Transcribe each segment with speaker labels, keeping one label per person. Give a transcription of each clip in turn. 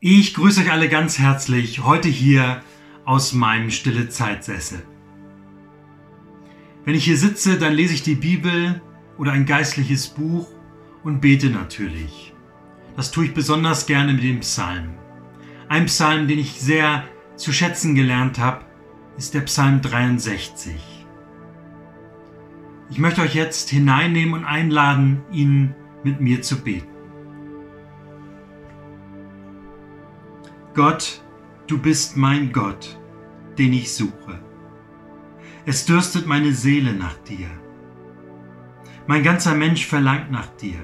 Speaker 1: Ich grüße euch alle ganz herzlich heute hier aus meinem stille Zeitsessel. Wenn ich hier sitze, dann lese ich die Bibel oder ein geistliches Buch und bete natürlich. Das tue ich besonders gerne mit dem Psalm. Ein Psalm, den ich sehr zu schätzen gelernt habe, ist der Psalm 63. Ich möchte euch jetzt hineinnehmen und einladen, ihn mit mir zu beten. Gott, du bist mein Gott, den ich suche. Es dürstet meine Seele nach dir. Mein ganzer Mensch verlangt nach dir.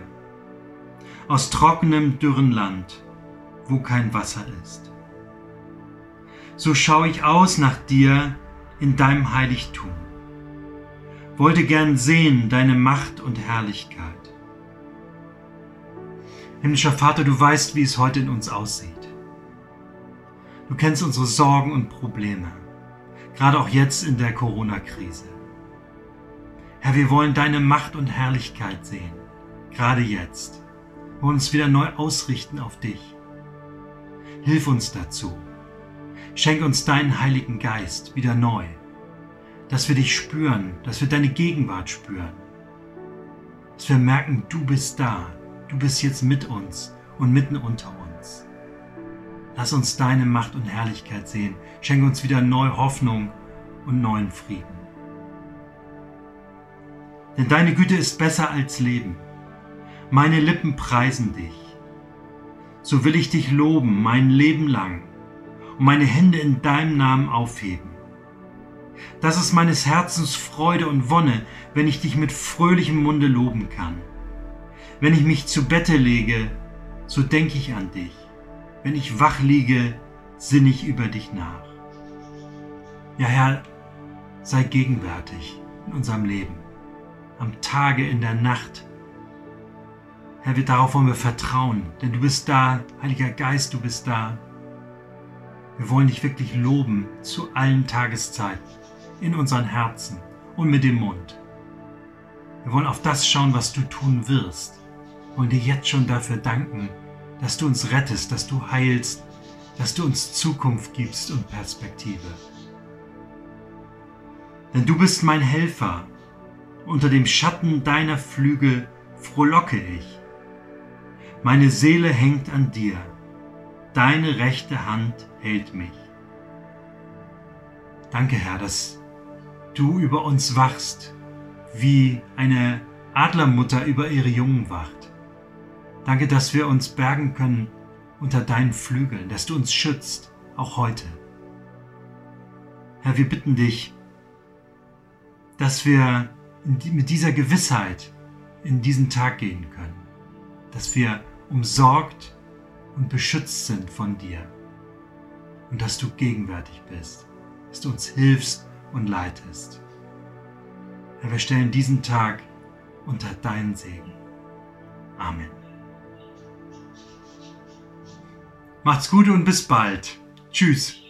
Speaker 1: Aus trockenem, dürren Land, wo kein Wasser ist. So schaue ich aus nach dir in deinem Heiligtum. Wollte gern sehen deine Macht und Herrlichkeit. Himmlischer Vater, du weißt, wie es heute in uns aussieht. Du kennst unsere Sorgen und Probleme, gerade auch jetzt in der Corona-Krise. Herr, wir wollen deine Macht und Herrlichkeit sehen, gerade jetzt. Wollen uns wieder neu ausrichten auf dich. Hilf uns dazu. Schenk uns deinen Heiligen Geist wieder neu, dass wir dich spüren, dass wir deine Gegenwart spüren, dass wir merken, du bist da, du bist jetzt mit uns und mitten unter uns. Lass uns deine Macht und Herrlichkeit sehen. Schenke uns wieder neue Hoffnung und neuen Frieden. Denn deine Güte ist besser als Leben. Meine Lippen preisen dich. So will ich dich loben mein Leben lang und meine Hände in deinem Namen aufheben. Das ist meines Herzens Freude und Wonne, wenn ich dich mit fröhlichem Munde loben kann. Wenn ich mich zu Bette lege, so denke ich an dich wenn ich wach liege, sinne ich über dich nach. Ja, Herr, sei gegenwärtig in unserem Leben, am Tage, in der Nacht. Herr, wir darauf wollen wir vertrauen, denn du bist da, Heiliger Geist, du bist da. Wir wollen dich wirklich loben zu allen Tageszeiten, in unseren Herzen und mit dem Mund. Wir wollen auf das schauen, was du tun wirst. Wir wollen dir jetzt schon dafür danken, dass du uns rettest, dass du heilst, dass du uns Zukunft gibst und Perspektive. Denn du bist mein Helfer. Unter dem Schatten deiner Flügel frohlocke ich. Meine Seele hängt an dir. Deine rechte Hand hält mich. Danke, Herr, dass du über uns wachst, wie eine Adlermutter über ihre Jungen wacht. Danke, dass wir uns bergen können unter deinen Flügeln, dass du uns schützt, auch heute. Herr, wir bitten dich, dass wir mit dieser Gewissheit in diesen Tag gehen können, dass wir umsorgt und beschützt sind von dir und dass du gegenwärtig bist, dass du uns hilfst und leitest. Herr, wir stellen diesen Tag unter deinen Segen. Amen. Macht's gut und bis bald. Tschüss.